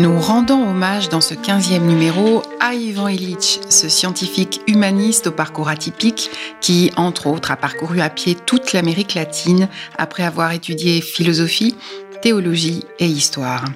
Nous rendons hommage dans ce 15e numéro à Ivan Illich, ce scientifique humaniste au parcours atypique qui, entre autres, a parcouru à pied toute l'Amérique latine après avoir étudié philosophie, théologie et histoire.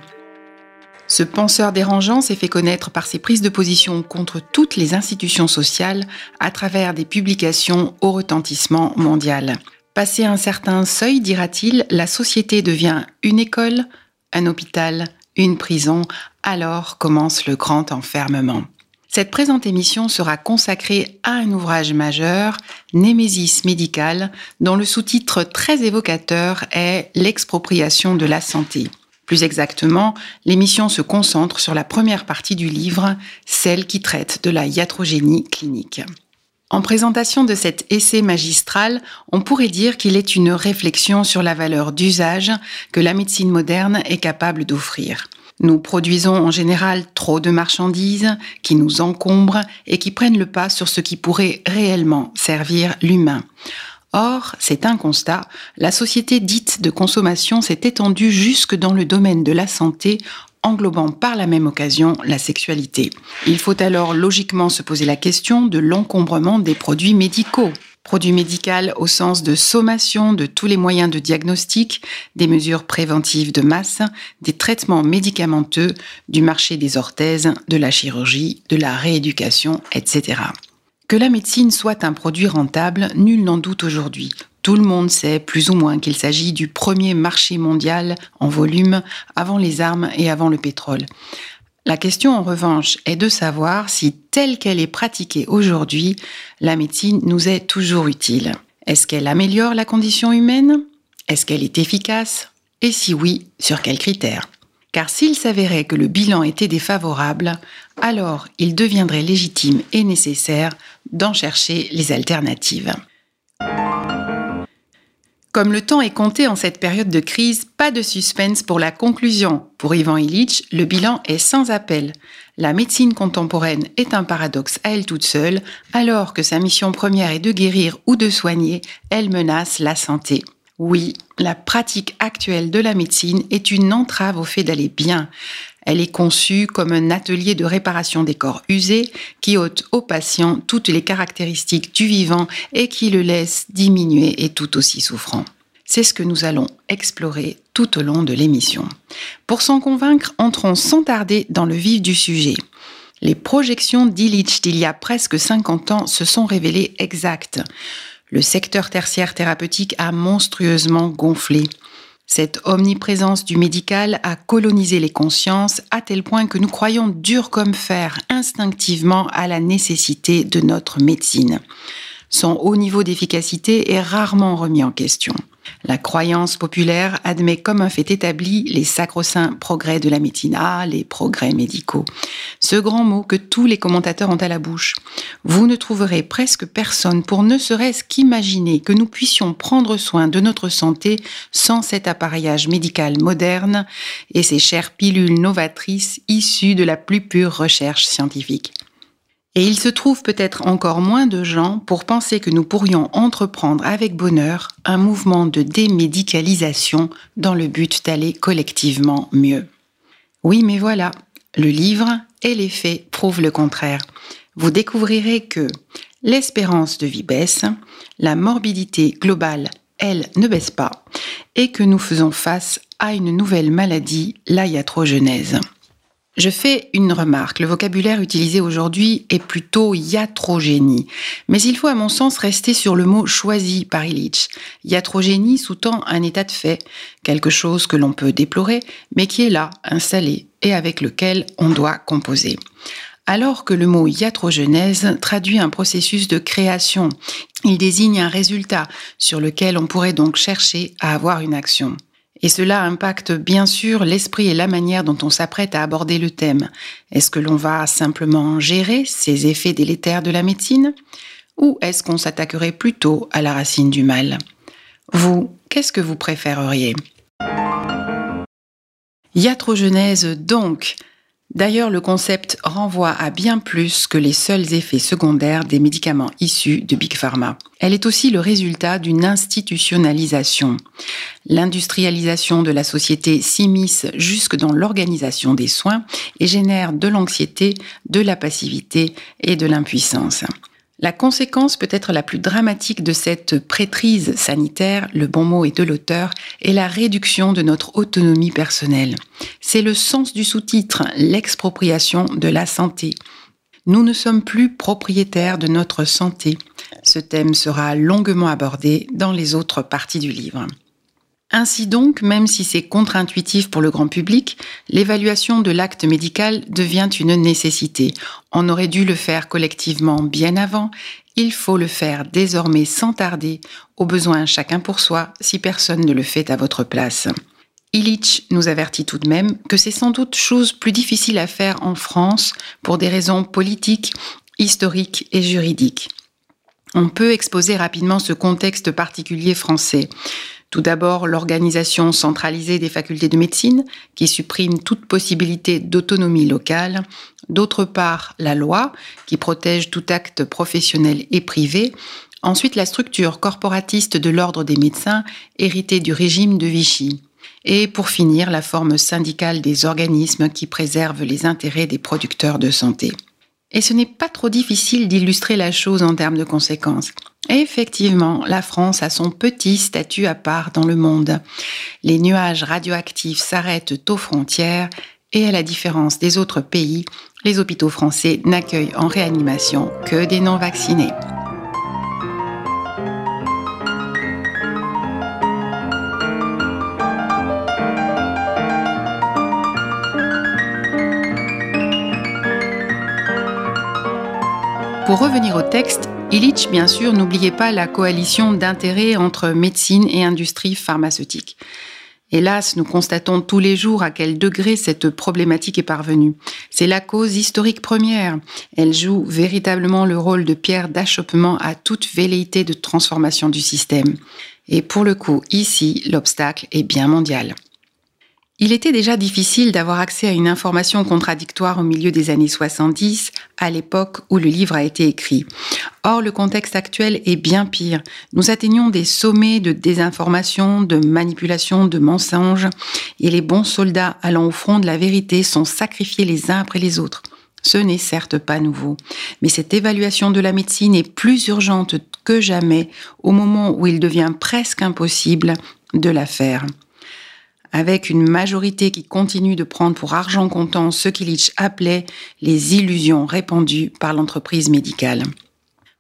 Ce penseur dérangeant s'est fait connaître par ses prises de position contre toutes les institutions sociales à travers des publications au retentissement mondial. Passé un certain seuil, dira-t-il, la société devient une école, un hôpital, une prison, alors commence le grand enfermement. Cette présente émission sera consacrée à un ouvrage majeur, Némésis médicale, dont le sous-titre très évocateur est L'expropriation de la santé. Plus exactement, l'émission se concentre sur la première partie du livre, celle qui traite de la iatrogénie clinique. En présentation de cet essai magistral, on pourrait dire qu'il est une réflexion sur la valeur d'usage que la médecine moderne est capable d'offrir. Nous produisons en général trop de marchandises qui nous encombrent et qui prennent le pas sur ce qui pourrait réellement servir l'humain. Or, c'est un constat, la société dite de consommation s'est étendue jusque dans le domaine de la santé englobant par la même occasion la sexualité. Il faut alors logiquement se poser la question de l'encombrement des produits médicaux. Produits médicaux au sens de sommation de tous les moyens de diagnostic, des mesures préventives de masse, des traitements médicamenteux, du marché des orthèses, de la chirurgie, de la rééducation, etc. Que la médecine soit un produit rentable, nul n'en doute aujourd'hui. Tout le monde sait plus ou moins qu'il s'agit du premier marché mondial en volume avant les armes et avant le pétrole. La question en revanche est de savoir si telle qu'elle est pratiquée aujourd'hui, la médecine nous est toujours utile. Est-ce qu'elle améliore la condition humaine? Est-ce qu'elle est efficace? Et si oui, sur quels critères? Car s'il s'avérait que le bilan était défavorable, alors il deviendrait légitime et nécessaire d'en chercher les alternatives. Comme le temps est compté en cette période de crise, pas de suspense pour la conclusion. Pour Ivan Illich, le bilan est sans appel. La médecine contemporaine est un paradoxe à elle toute seule, alors que sa mission première est de guérir ou de soigner, elle menace la santé. Oui, la pratique actuelle de la médecine est une entrave au fait d'aller bien. Elle est conçue comme un atelier de réparation des corps usés qui ôte au patient toutes les caractéristiques du vivant et qui le laisse diminuer et tout aussi souffrant. C'est ce que nous allons explorer tout au long de l'émission. Pour s'en convaincre, entrons sans tarder dans le vif du sujet. Les projections d'Illich d'il y a presque 50 ans se sont révélées exactes. Le secteur tertiaire thérapeutique a monstrueusement gonflé. Cette omniprésence du médical a colonisé les consciences à tel point que nous croyons dur comme fer instinctivement à la nécessité de notre médecine. Son haut niveau d'efficacité est rarement remis en question. La croyance populaire admet comme un fait établi les sacro-saints progrès de la médecine, ah, les progrès médicaux. Ce grand mot que tous les commentateurs ont à la bouche. Vous ne trouverez presque personne pour ne serait-ce qu'imaginer que nous puissions prendre soin de notre santé sans cet appareillage médical moderne et ces chères pilules novatrices issues de la plus pure recherche scientifique. Et il se trouve peut-être encore moins de gens pour penser que nous pourrions entreprendre avec bonheur un mouvement de démédicalisation dans le but d'aller collectivement mieux. Oui, mais voilà, le livre et les faits prouvent le contraire. Vous découvrirez que l'espérance de vie baisse, la morbidité globale, elle, ne baisse pas, et que nous faisons face à une nouvelle maladie, la iatrogenèse. Je fais une remarque. Le vocabulaire utilisé aujourd'hui est plutôt iatrogénie. Mais il faut, à mon sens, rester sur le mot choisi par Illich. Iatrogénie sous-tend un état de fait, quelque chose que l'on peut déplorer, mais qui est là, installé, et avec lequel on doit composer. Alors que le mot iatrogenèse traduit un processus de création, il désigne un résultat sur lequel on pourrait donc chercher à avoir une action. Et cela impacte bien sûr l'esprit et la manière dont on s'apprête à aborder le thème. Est-ce que l'on va simplement gérer ces effets délétères de la médecine Ou est-ce qu'on s'attaquerait plutôt à la racine du mal? Vous, qu'est-ce que vous préféreriez? Iatrogenèse donc D'ailleurs, le concept renvoie à bien plus que les seuls effets secondaires des médicaments issus de Big Pharma. Elle est aussi le résultat d'une institutionnalisation. L'industrialisation de la société s'immisce jusque dans l'organisation des soins et génère de l'anxiété, de la passivité et de l'impuissance. La conséquence peut-être la plus dramatique de cette prêtrise sanitaire, le bon mot est de l'auteur, est la réduction de notre autonomie personnelle. C'est le sens du sous-titre, l'expropriation de la santé. Nous ne sommes plus propriétaires de notre santé. Ce thème sera longuement abordé dans les autres parties du livre. Ainsi donc, même si c'est contre-intuitif pour le grand public, l'évaluation de l'acte médical devient une nécessité. On aurait dû le faire collectivement bien avant, il faut le faire désormais sans tarder, au besoin chacun pour soi, si personne ne le fait à votre place. Illich nous avertit tout de même que c'est sans doute chose plus difficile à faire en France pour des raisons politiques, historiques et juridiques. On peut exposer rapidement ce contexte particulier français. Tout d'abord, l'organisation centralisée des facultés de médecine, qui supprime toute possibilité d'autonomie locale. D'autre part, la loi, qui protège tout acte professionnel et privé. Ensuite, la structure corporatiste de l'ordre des médecins, héritée du régime de Vichy. Et pour finir, la forme syndicale des organismes qui préservent les intérêts des producteurs de santé. Et ce n'est pas trop difficile d'illustrer la chose en termes de conséquences. Effectivement, la France a son petit statut à part dans le monde. Les nuages radioactifs s'arrêtent aux frontières et à la différence des autres pays, les hôpitaux français n'accueillent en réanimation que des non-vaccinés. Pour revenir au texte, Illich, bien sûr, n'oubliait pas la coalition d'intérêts entre médecine et industrie pharmaceutique. Hélas, nous constatons tous les jours à quel degré cette problématique est parvenue. C'est la cause historique première. Elle joue véritablement le rôle de pierre d'achoppement à toute velléité de transformation du système. Et pour le coup, ici, l'obstacle est bien mondial. Il était déjà difficile d'avoir accès à une information contradictoire au milieu des années 70, à l'époque où le livre a été écrit. Or, le contexte actuel est bien pire. Nous atteignons des sommets de désinformation, de manipulation, de mensonges, et les bons soldats allant au front de la vérité sont sacrifiés les uns après les autres. Ce n'est certes pas nouveau, mais cette évaluation de la médecine est plus urgente que jamais au moment où il devient presque impossible de la faire avec une majorité qui continue de prendre pour argent comptant ce qu'Illich appelait les illusions répandues par l'entreprise médicale.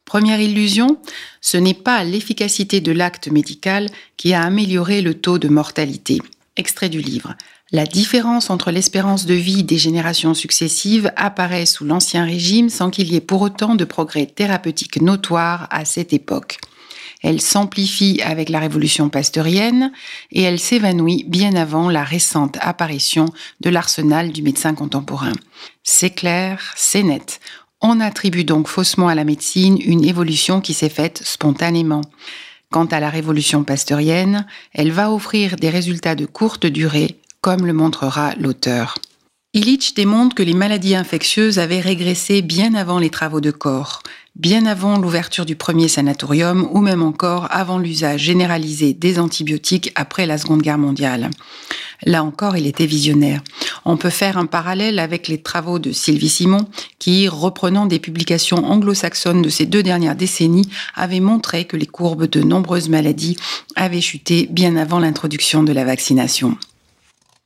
Première illusion, ce n'est pas l'efficacité de l'acte médical qui a amélioré le taux de mortalité. Extrait du livre. La différence entre l'espérance de vie des générations successives apparaît sous l'Ancien Régime sans qu'il y ait pour autant de progrès thérapeutiques notoires à cette époque. Elle s'amplifie avec la révolution pasteurienne et elle s'évanouit bien avant la récente apparition de l'arsenal du médecin contemporain. C'est clair, c'est net. On attribue donc faussement à la médecine une évolution qui s'est faite spontanément. Quant à la révolution pasteurienne, elle va offrir des résultats de courte durée, comme le montrera l'auteur. Illich démontre que les maladies infectieuses avaient régressé bien avant les travaux de corps bien avant l'ouverture du premier sanatorium ou même encore avant l'usage généralisé des antibiotiques après la Seconde Guerre mondiale. Là encore, il était visionnaire. On peut faire un parallèle avec les travaux de Sylvie Simon, qui, reprenant des publications anglo-saxonnes de ces deux dernières décennies, avait montré que les courbes de nombreuses maladies avaient chuté bien avant l'introduction de la vaccination.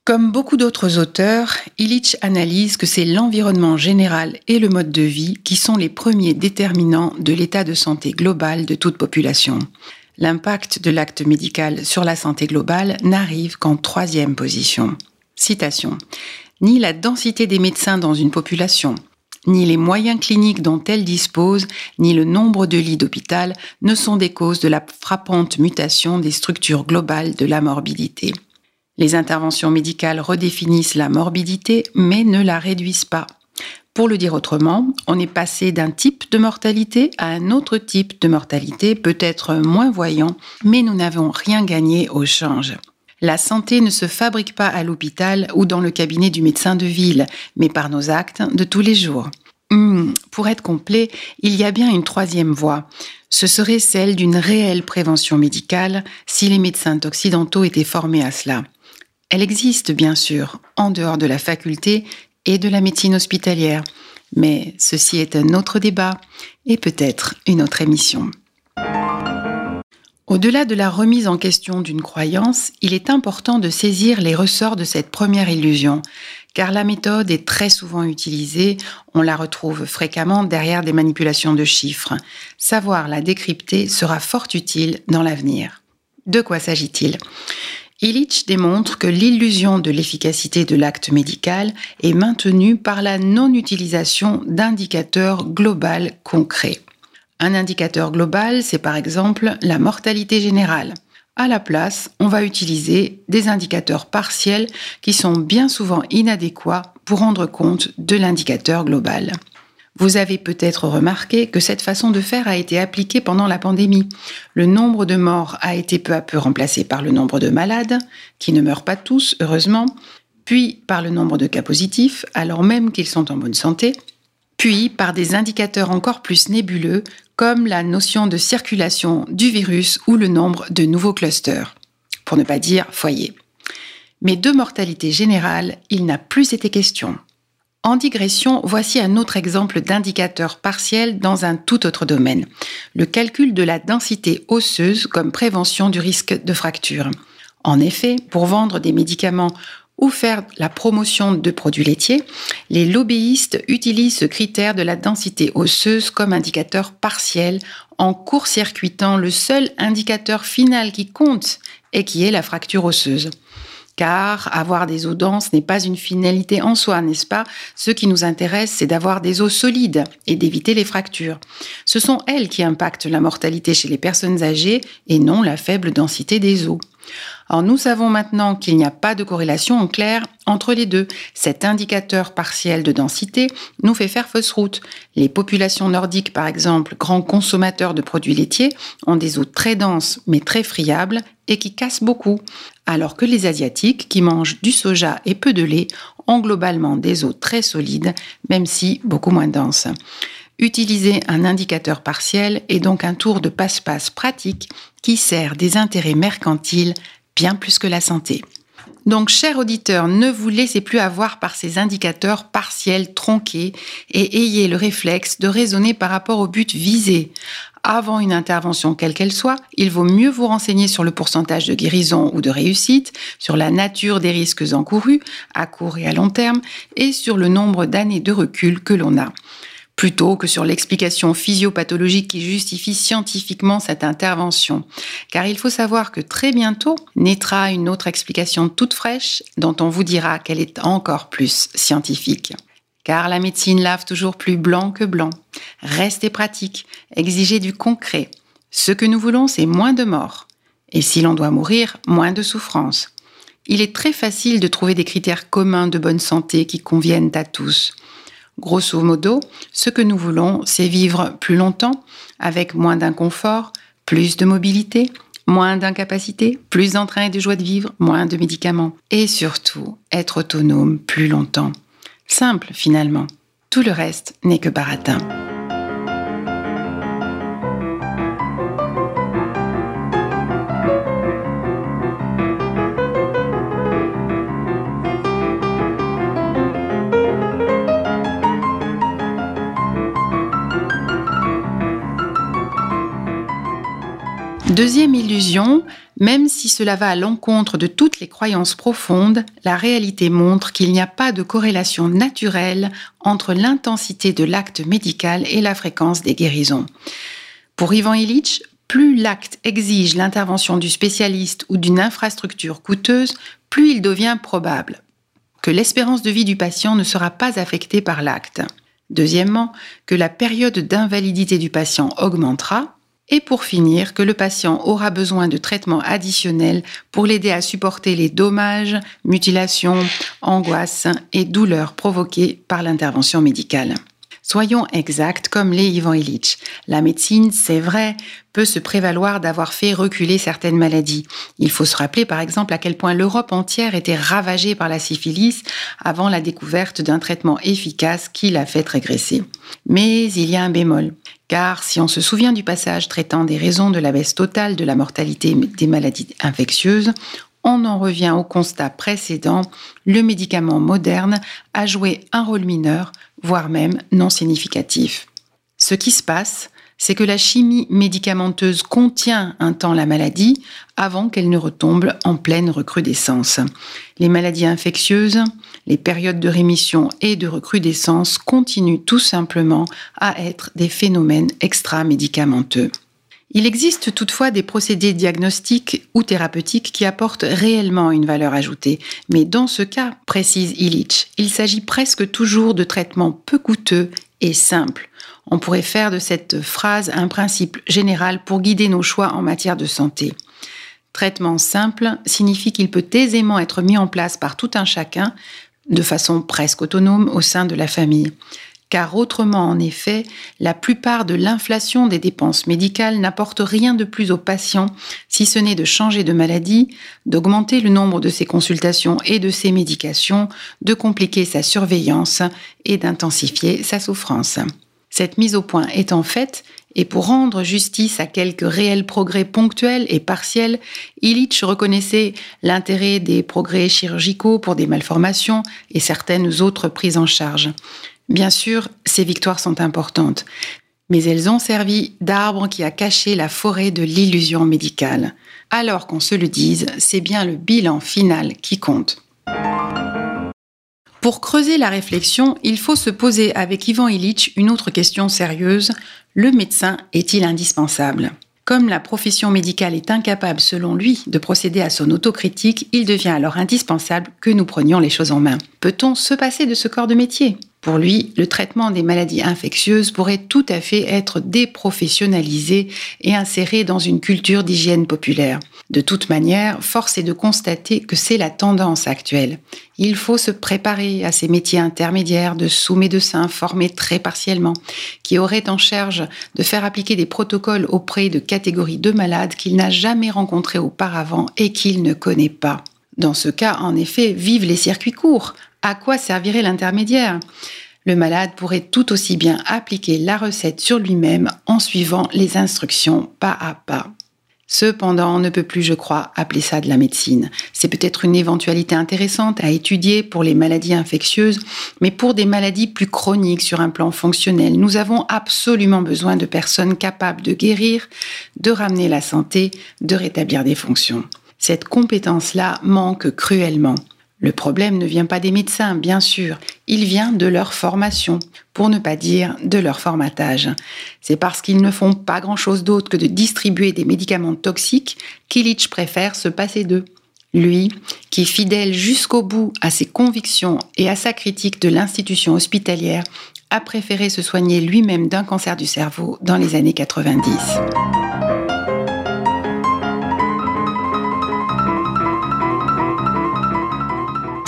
Comme beaucoup d'autres auteurs, Illich analyse que c'est l'environnement général et le mode de vie qui sont les premiers déterminants de l'état de santé global de toute population. L'impact de l'acte médical sur la santé globale n'arrive qu'en troisième position. Citation. Ni la densité des médecins dans une population, ni les moyens cliniques dont elle dispose, ni le nombre de lits d'hôpital ne sont des causes de la frappante mutation des structures globales de la morbidité. Les interventions médicales redéfinissent la morbidité, mais ne la réduisent pas. Pour le dire autrement, on est passé d'un type de mortalité à un autre type de mortalité, peut-être moins voyant, mais nous n'avons rien gagné au change. La santé ne se fabrique pas à l'hôpital ou dans le cabinet du médecin de ville, mais par nos actes de tous les jours. Hmm, pour être complet, il y a bien une troisième voie. Ce serait celle d'une réelle prévention médicale si les médecins occidentaux étaient formés à cela. Elle existe bien sûr en dehors de la faculté et de la médecine hospitalière, mais ceci est un autre débat et peut-être une autre émission. Au-delà de la remise en question d'une croyance, il est important de saisir les ressorts de cette première illusion, car la méthode est très souvent utilisée, on la retrouve fréquemment derrière des manipulations de chiffres. Savoir la décrypter sera fort utile dans l'avenir. De quoi s'agit-il? Illich démontre que l'illusion de l'efficacité de l'acte médical est maintenue par la non-utilisation d'indicateurs globaux concrets. Un indicateur global, c'est par exemple la mortalité générale. À la place, on va utiliser des indicateurs partiels qui sont bien souvent inadéquats pour rendre compte de l'indicateur global. Vous avez peut-être remarqué que cette façon de faire a été appliquée pendant la pandémie. Le nombre de morts a été peu à peu remplacé par le nombre de malades, qui ne meurent pas tous, heureusement, puis par le nombre de cas positifs, alors même qu'ils sont en bonne santé, puis par des indicateurs encore plus nébuleux comme la notion de circulation du virus ou le nombre de nouveaux clusters, pour ne pas dire foyer. Mais de mortalité générale, il n'a plus été question. En digression, voici un autre exemple d'indicateur partiel dans un tout autre domaine, le calcul de la densité osseuse comme prévention du risque de fracture. En effet, pour vendre des médicaments ou faire la promotion de produits laitiers, les lobbyistes utilisent ce critère de la densité osseuse comme indicateur partiel en court-circuitant le seul indicateur final qui compte et qui est la fracture osseuse. Car avoir des os denses n'est pas une finalité en soi, n'est-ce pas? Ce qui nous intéresse, c'est d'avoir des os solides et d'éviter les fractures. Ce sont elles qui impactent la mortalité chez les personnes âgées et non la faible densité des os. Alors nous savons maintenant qu'il n'y a pas de corrélation en clair entre les deux. Cet indicateur partiel de densité nous fait faire fausse route. Les populations nordiques, par exemple, grands consommateurs de produits laitiers, ont des os très denses mais très friables et qui cassent beaucoup, alors que les Asiatiques, qui mangent du soja et peu de lait, ont globalement des os très solides, même si beaucoup moins denses. Utiliser un indicateur partiel est donc un tour de passe-passe pratique qui sert des intérêts mercantiles bien plus que la santé. Donc, chers auditeurs, ne vous laissez plus avoir par ces indicateurs partiels tronqués et ayez le réflexe de raisonner par rapport au but visé. Avant une intervention quelle qu'elle soit, il vaut mieux vous renseigner sur le pourcentage de guérison ou de réussite, sur la nature des risques encourus à court et à long terme et sur le nombre d'années de recul que l'on a plutôt que sur l'explication physiopathologique qui justifie scientifiquement cette intervention. Car il faut savoir que très bientôt naîtra une autre explication toute fraîche dont on vous dira qu'elle est encore plus scientifique. Car la médecine lave toujours plus blanc que blanc. Restez pratique, exigez du concret. Ce que nous voulons, c'est moins de morts. Et si l'on doit mourir, moins de souffrance. Il est très facile de trouver des critères communs de bonne santé qui conviennent à tous. Grosso modo, ce que nous voulons, c'est vivre plus longtemps, avec moins d'inconfort, plus de mobilité, moins d'incapacité, plus d'entrain et de joie de vivre, moins de médicaments. Et surtout, être autonome plus longtemps. Simple finalement. Tout le reste n'est que baratin. Deuxième illusion, même si cela va à l'encontre de toutes les croyances profondes, la réalité montre qu'il n'y a pas de corrélation naturelle entre l'intensité de l'acte médical et la fréquence des guérisons. Pour Ivan Illich, plus l'acte exige l'intervention du spécialiste ou d'une infrastructure coûteuse, plus il devient probable que l'espérance de vie du patient ne sera pas affectée par l'acte. Deuxièmement, que la période d'invalidité du patient augmentera, Et pour finir, que le patient aura besoin de traitements additionnels pour l'aider à supporter les dommages, mutilations, angoisses et douleurs provoquées par l'intervention médicale. Soyons exacts comme les Ivan Illich. La médecine, c'est vrai, peut se prévaloir d'avoir fait reculer certaines maladies. Il faut se rappeler par exemple à quel point l'Europe entière était ravagée par la syphilis avant la découverte d'un traitement efficace qui l'a fait régresser. Mais il y a un bémol. Car si on se souvient du passage traitant des raisons de la baisse totale de la mortalité des maladies infectieuses, on en revient au constat précédent, le médicament moderne a joué un rôle mineur, voire même non significatif. Ce qui se passe, c'est que la chimie médicamenteuse contient un temps la maladie avant qu'elle ne retombe en pleine recrudescence. Les maladies infectieuses, les périodes de rémission et de recrudescence continuent tout simplement à être des phénomènes extra-médicamenteux. Il existe toutefois des procédés diagnostiques ou thérapeutiques qui apportent réellement une valeur ajoutée, mais dans ce cas, précise Illich, il s'agit presque toujours de traitements peu coûteux et simples. On pourrait faire de cette phrase un principe général pour guider nos choix en matière de santé. Traitement simple signifie qu'il peut aisément être mis en place par tout un chacun de façon presque autonome au sein de la famille car autrement, en effet, la plupart de l'inflation des dépenses médicales n'apporte rien de plus au patient, si ce n'est de changer de maladie, d'augmenter le nombre de ses consultations et de ses médications, de compliquer sa surveillance et d'intensifier sa souffrance. Cette mise au point étant faite, et pour rendre justice à quelques réels progrès ponctuels et partiels, Illich reconnaissait l'intérêt des progrès chirurgicaux pour des malformations et certaines autres prises en charge. Bien sûr, ces victoires sont importantes, mais elles ont servi d'arbre qui a caché la forêt de l'illusion médicale. Alors qu'on se le dise, c'est bien le bilan final qui compte. Pour creuser la réflexion, il faut se poser avec Ivan Illich une autre question sérieuse. Le médecin est-il indispensable? Comme la profession médicale est incapable, selon lui, de procéder à son autocritique, il devient alors indispensable que nous prenions les choses en main. Peut-on se passer de ce corps de métier? Pour lui, le traitement des maladies infectieuses pourrait tout à fait être déprofessionnalisé et inséré dans une culture d'hygiène populaire. De toute manière, force est de constater que c'est la tendance actuelle. Il faut se préparer à ces métiers intermédiaires de sous-médecins formés très partiellement, qui auraient en charge de faire appliquer des protocoles auprès de catégories de malades qu'il n'a jamais rencontrés auparavant et qu'il ne connaît pas. Dans ce cas, en effet, vivent les circuits courts. À quoi servirait l'intermédiaire Le malade pourrait tout aussi bien appliquer la recette sur lui-même en suivant les instructions pas à pas. Cependant, on ne peut plus, je crois, appeler ça de la médecine. C'est peut-être une éventualité intéressante à étudier pour les maladies infectieuses, mais pour des maladies plus chroniques sur un plan fonctionnel, nous avons absolument besoin de personnes capables de guérir, de ramener la santé, de rétablir des fonctions. Cette compétence-là manque cruellement. Le problème ne vient pas des médecins, bien sûr, il vient de leur formation, pour ne pas dire de leur formatage. C'est parce qu'ils ne font pas grand-chose d'autre que de distribuer des médicaments toxiques qu'Illich préfère se passer d'eux. Lui, qui fidèle jusqu'au bout à ses convictions et à sa critique de l'institution hospitalière, a préféré se soigner lui-même d'un cancer du cerveau dans les années 90.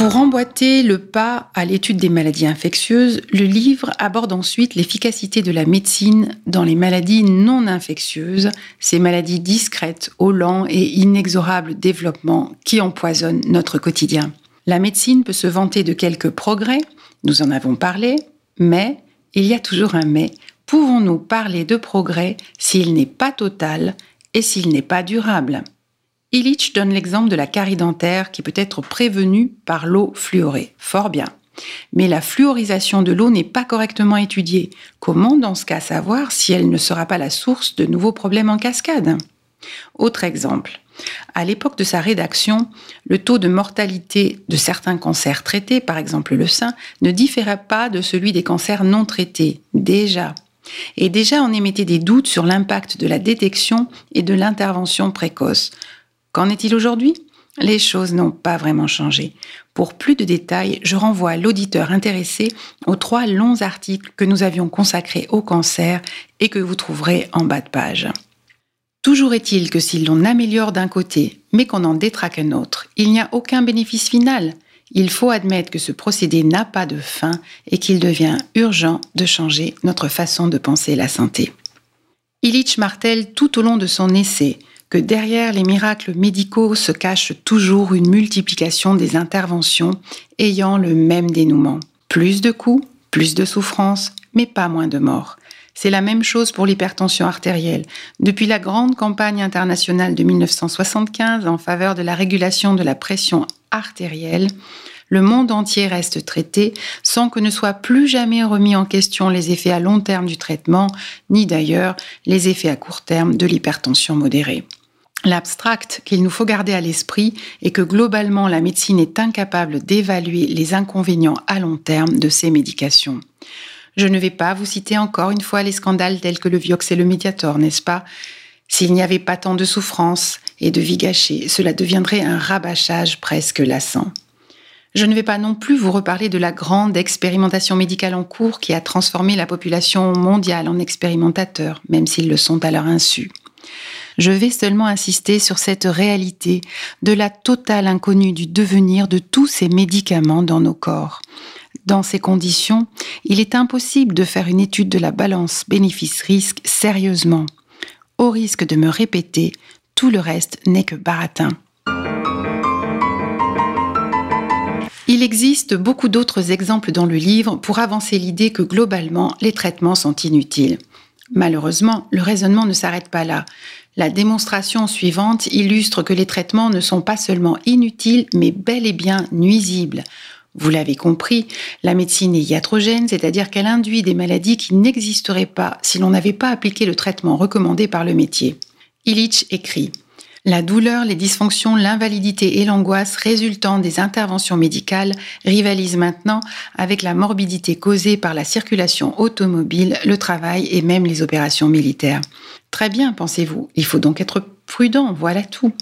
Pour emboîter le pas à l'étude des maladies infectieuses, le livre aborde ensuite l'efficacité de la médecine dans les maladies non infectieuses, ces maladies discrètes au lent et inexorable développement qui empoisonnent notre quotidien. La médecine peut se vanter de quelques progrès, nous en avons parlé, mais, il y a toujours un mais, pouvons-nous parler de progrès s'il n'est pas total et s'il n'est pas durable? Illich donne l'exemple de la carie dentaire qui peut être prévenue par l'eau fluorée. Fort bien. Mais la fluorisation de l'eau n'est pas correctement étudiée. Comment dans ce cas savoir si elle ne sera pas la source de nouveaux problèmes en cascade? Autre exemple. À l'époque de sa rédaction, le taux de mortalité de certains cancers traités, par exemple le sein, ne différait pas de celui des cancers non traités, déjà. Et déjà on émettait des doutes sur l'impact de la détection et de l'intervention précoce. Qu'en est-il aujourd'hui? Les choses n'ont pas vraiment changé. Pour plus de détails, je renvoie l'auditeur intéressé aux trois longs articles que nous avions consacrés au cancer et que vous trouverez en bas de page. Toujours est-il que si l'on améliore d'un côté, mais qu'on en détraque un autre, il n'y a aucun bénéfice final. Il faut admettre que ce procédé n'a pas de fin et qu'il devient urgent de changer notre façon de penser la santé. Illich martèle tout au long de son essai que derrière les miracles médicaux se cache toujours une multiplication des interventions ayant le même dénouement. Plus de coups, plus de souffrances, mais pas moins de morts. C'est la même chose pour l'hypertension artérielle. Depuis la grande campagne internationale de 1975 en faveur de la régulation de la pression artérielle, le monde entier reste traité sans que ne soient plus jamais remis en question les effets à long terme du traitement, ni d'ailleurs les effets à court terme de l'hypertension modérée. L'abstract qu'il nous faut garder à l'esprit est que globalement la médecine est incapable d'évaluer les inconvénients à long terme de ces médications. Je ne vais pas vous citer encore une fois les scandales tels que le Vioxx et le Mediator, n'est-ce pas? S'il n'y avait pas tant de souffrance et de vie gâchée, cela deviendrait un rabâchage presque lassant. Je ne vais pas non plus vous reparler de la grande expérimentation médicale en cours qui a transformé la population mondiale en expérimentateurs, même s'ils le sont à leur insu. Je vais seulement insister sur cette réalité de la totale inconnue du devenir de tous ces médicaments dans nos corps. Dans ces conditions, il est impossible de faire une étude de la balance bénéfice-risque sérieusement. Au risque de me répéter, tout le reste n'est que baratin. Il existe beaucoup d'autres exemples dans le livre pour avancer l'idée que globalement, les traitements sont inutiles. Malheureusement, le raisonnement ne s'arrête pas là. La démonstration suivante illustre que les traitements ne sont pas seulement inutiles, mais bel et bien nuisibles. Vous l'avez compris, la médecine est iatrogène, c'est-à-dire qu'elle induit des maladies qui n'existeraient pas si l'on n'avait pas appliqué le traitement recommandé par le métier. Illich écrit la douleur, les dysfonctions, l'invalidité et l'angoisse résultant des interventions médicales rivalisent maintenant avec la morbidité causée par la circulation automobile, le travail et même les opérations militaires. Très bien, pensez-vous. Il faut donc être prudent, voilà tout.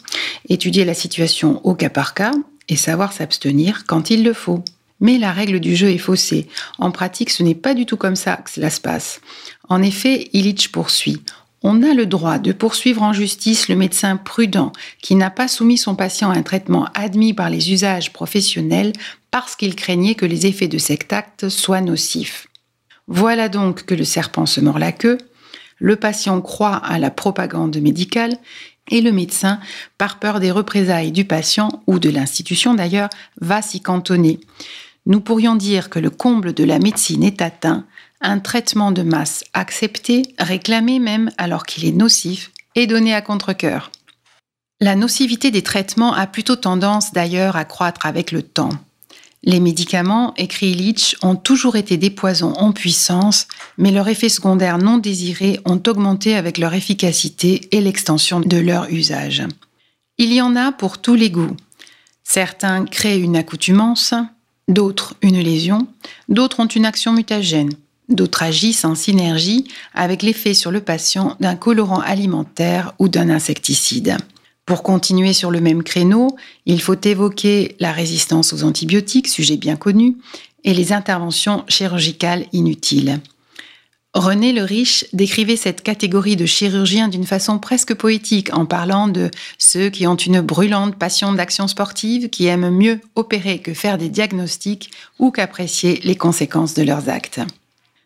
Étudier la situation au cas par cas et savoir s'abstenir quand il le faut. Mais la règle du jeu est faussée. En pratique, ce n'est pas du tout comme ça que cela se passe. En effet, Illich poursuit. On a le droit de poursuivre en justice le médecin prudent qui n'a pas soumis son patient à un traitement admis par les usages professionnels parce qu'il craignait que les effets de cet acte soient nocifs. Voilà donc que le serpent se mord la queue, le patient croit à la propagande médicale et le médecin, par peur des représailles du patient ou de l'institution d'ailleurs, va s'y cantonner. Nous pourrions dire que le comble de la médecine est atteint un traitement de masse accepté, réclamé même alors qu'il est nocif, et donné à contre-coeur. La nocivité des traitements a plutôt tendance d'ailleurs à croître avec le temps. Les médicaments, écrit Illich, ont toujours été des poisons en puissance, mais leurs effets secondaires non désirés ont augmenté avec leur efficacité et l'extension de leur usage. Il y en a pour tous les goûts. Certains créent une accoutumance, d'autres une lésion, d'autres ont une action mutagène. D'autres agissent en synergie avec l'effet sur le patient d'un colorant alimentaire ou d'un insecticide. Pour continuer sur le même créneau, il faut évoquer la résistance aux antibiotiques, sujet bien connu, et les interventions chirurgicales inutiles. René le Riche décrivait cette catégorie de chirurgiens d'une façon presque poétique en parlant de ceux qui ont une brûlante passion d'action sportive, qui aiment mieux opérer que faire des diagnostics ou qu'apprécier les conséquences de leurs actes.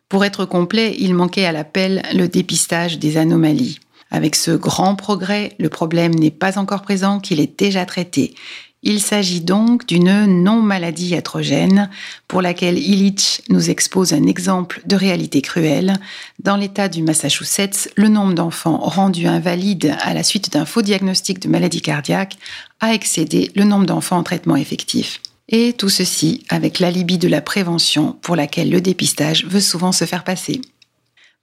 Pour être complet, il manquait à l'appel le dépistage des anomalies. Avec ce grand progrès, le problème n'est pas encore présent qu'il est déjà traité. Il s'agit donc d'une non-maladie iatrogène pour laquelle Illich nous expose un exemple de réalité cruelle. Dans l'État du Massachusetts, le nombre d'enfants rendus invalides à la suite d'un faux diagnostic de maladie cardiaque a excédé le nombre d'enfants en traitement effectif. Et tout ceci avec l'alibi de la prévention pour laquelle le dépistage veut souvent se faire passer.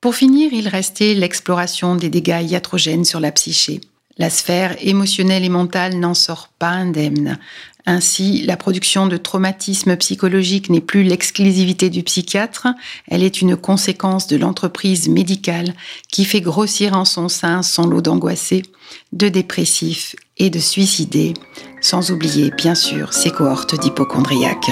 Pour finir, il restait l'exploration des dégâts iatrogènes sur la psyché. La sphère émotionnelle et mentale n'en sort pas indemne. Ainsi, la production de traumatismes psychologiques n'est plus l'exclusivité du psychiatre, elle est une conséquence de l'entreprise médicale qui fait grossir en son sein son lot d'angoissés, de dépressifs et de suicidés, sans oublier bien sûr ses cohortes d'hypochondriaques.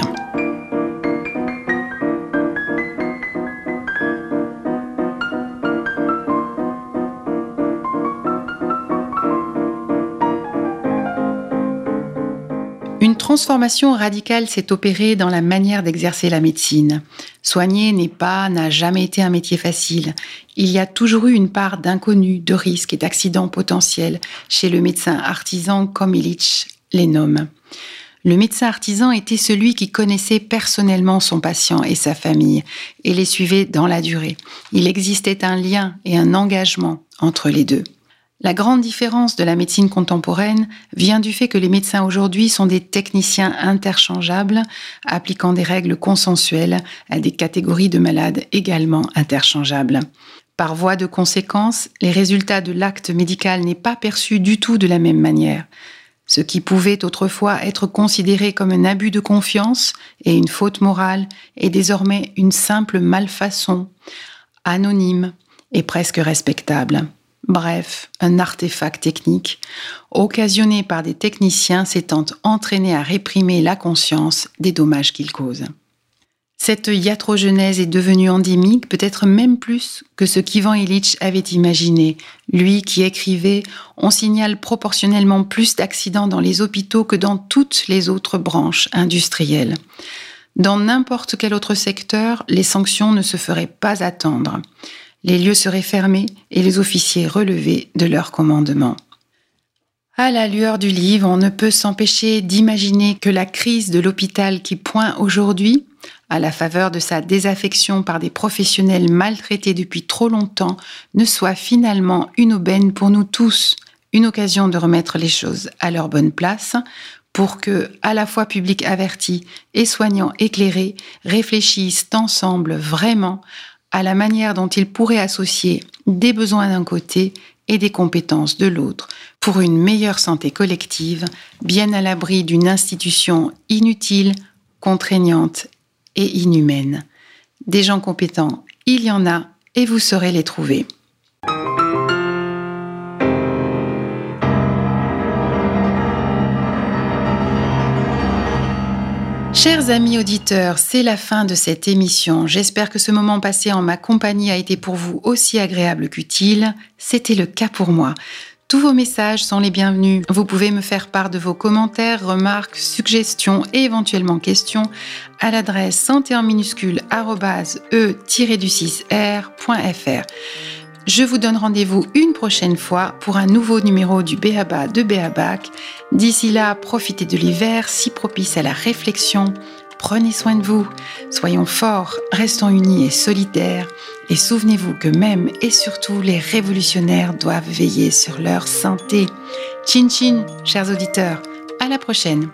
Transformation radicale s'est opérée dans la manière d'exercer la médecine. Soigner n'est pas, n'a jamais été un métier facile. Il y a toujours eu une part d'inconnu, de risque et d'accident potentiel chez le médecin artisan comme Illich les nomme. Le médecin artisan était celui qui connaissait personnellement son patient et sa famille et les suivait dans la durée. Il existait un lien et un engagement entre les deux. La grande différence de la médecine contemporaine vient du fait que les médecins aujourd'hui sont des techniciens interchangeables, appliquant des règles consensuelles à des catégories de malades également interchangeables. Par voie de conséquence, les résultats de l'acte médical n'est pas perçu du tout de la même manière. Ce qui pouvait autrefois être considéré comme un abus de confiance et une faute morale est désormais une simple malfaçon, anonyme et presque respectable. Bref, un artefact technique, occasionné par des techniciens s'étant entraînés à réprimer la conscience des dommages qu'ils causent. Cette iatrogenèse est devenue endémique, peut-être même plus que ce qu'Ivan Illich avait imaginé. Lui qui écrivait On signale proportionnellement plus d'accidents dans les hôpitaux que dans toutes les autres branches industrielles. Dans n'importe quel autre secteur, les sanctions ne se feraient pas attendre les lieux seraient fermés et les officiers relevés de leur commandement. À la lueur du livre, on ne peut s'empêcher d'imaginer que la crise de l'hôpital qui pointe aujourd'hui, à la faveur de sa désaffection par des professionnels maltraités depuis trop longtemps, ne soit finalement une aubaine pour nous tous, une occasion de remettre les choses à leur bonne place, pour que, à la fois public averti et soignants éclairés, réfléchissent ensemble vraiment à la manière dont il pourrait associer des besoins d'un côté et des compétences de l'autre pour une meilleure santé collective, bien à l'abri d'une institution inutile, contraignante et inhumaine. Des gens compétents, il y en a et vous saurez les trouver. Chers amis auditeurs, c'est la fin de cette émission. J'espère que ce moment passé en ma compagnie a été pour vous aussi agréable qu'utile. C'était le cas pour moi. Tous vos messages sont les bienvenus. Vous pouvez me faire part de vos commentaires, remarques, suggestions et éventuellement questions à l'adresse santé en minuscule e-du6r.fr. Je vous donne rendez-vous une prochaine fois pour un nouveau numéro du Béaba de Béabac. D'ici là, profitez de l'hiver si propice à la réflexion. Prenez soin de vous, soyons forts, restons unis et solidaires, et souvenez-vous que même et surtout les révolutionnaires doivent veiller sur leur santé. Chin chin, chers auditeurs, à la prochaine.